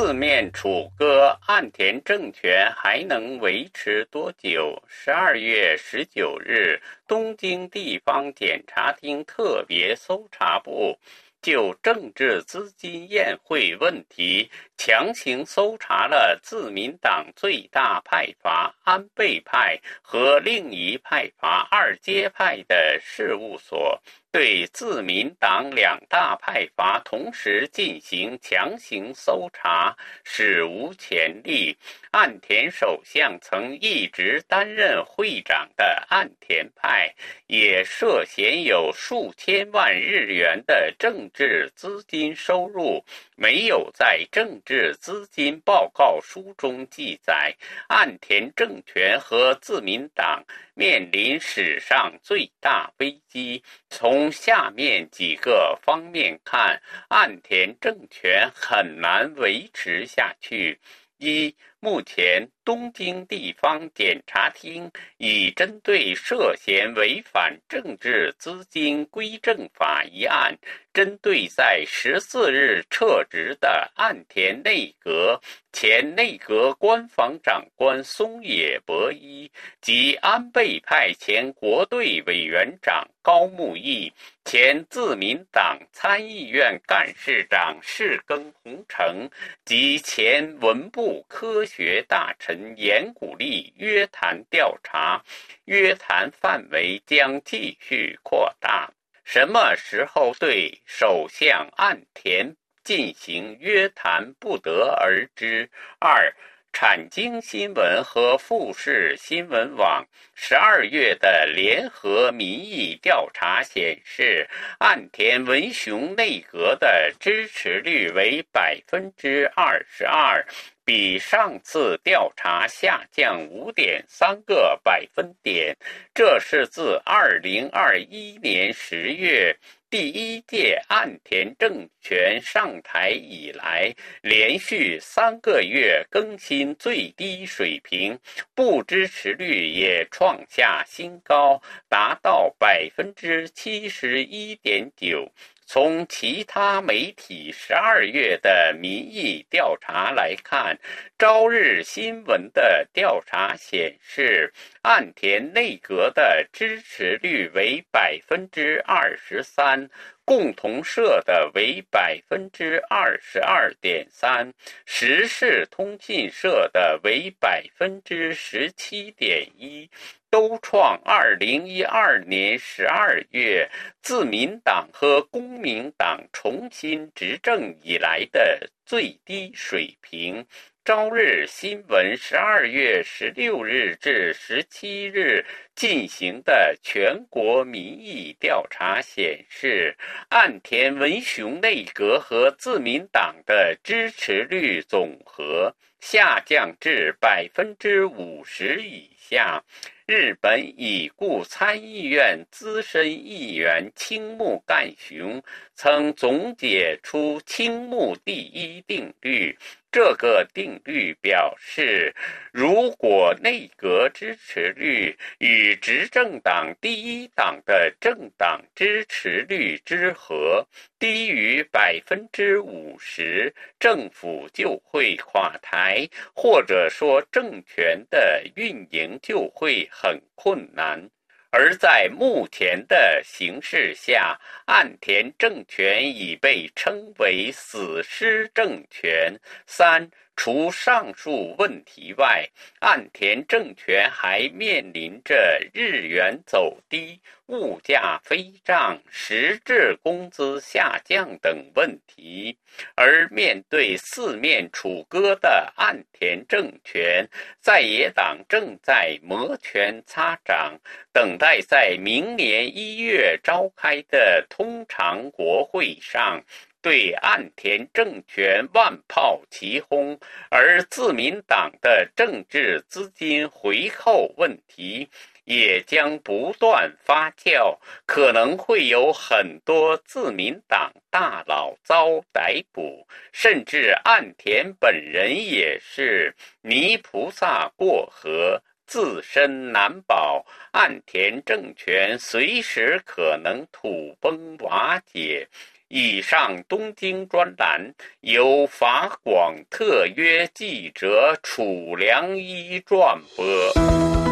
四面楚歌，岸田政权还能维持多久？十二月十九日，东京地方检察厅特别搜查部。就政治资金宴会问题，强行搜查了自民党最大派阀安倍派和另一派阀二阶派的事务所，对自民党两大派阀同时进行强行搜查，史无前例。岸田首相曾一直担任会长的岸田派，也涉嫌有数千万日元的政治资金收入，没有在政治资金报告书中记载。岸田政权和自民党面临史上最大危机。从从下面几个方面看，岸田政权很难维持下去。一目前，东京地方检察厅已针对涉嫌违反政治资金规正法一案，针对在十四日撤职的岸田内阁前内阁官房长官松野博一及安倍派前国队委员长高木义、前自民党参议院干事长世耕弘成及前文部科。学大臣严古立约谈调查，约谈范围将继续扩大。什么时候对首相岸田进行约谈，不得而知。二。产经新闻和富士新闻网十二月的联合民意调查显示，岸田文雄内阁的支持率为百分之二十二，比上次调查下降五点三个百分点。这是自二零二一年十月。第一届岸田政权上台以来，连续三个月更新最低水平，不支持率也创下新高，达到百分之七十一点九。从其他媒体十二月的民意调查来看，朝日新闻的调查显示，岸田内阁的支持率为百分之二十三，共同社的为百分之二十二点三，时事通讯社的为百分之十七点一。都创二零一二年十二月自民党和公民党重新执政以来的最低水平。朝日新闻十二月十六日至十七日进行的全国民意调查显示，岸田文雄内阁和自民党的支持率总和下降至百分之五十以下。日本已故参议院资深议员青木干雄曾总结出“青木第一定律”。这个定律表示，如果内阁支持率与执政党第一党的政党支持率之和低于百分之五十，政府就会垮台，或者说政权的运营就会很困难。而在目前的形势下，岸田政权已被称为“死尸政权”。三。除上述问题外，岸田政权还面临着日元走低、物价飞涨、实质工资下降等问题。而面对四面楚歌的岸田政权，在野党正在摩拳擦掌，等待在明年一月召开的通常国会上。对岸田政权万炮齐轰，而自民党的政治资金回扣问题也将不断发酵，可能会有很多自民党大佬遭逮捕，甚至岸田本人也是泥菩萨过河，自身难保，岸田政权随时可能土崩瓦解。以上东京专栏由法广特约记者楚良一转播。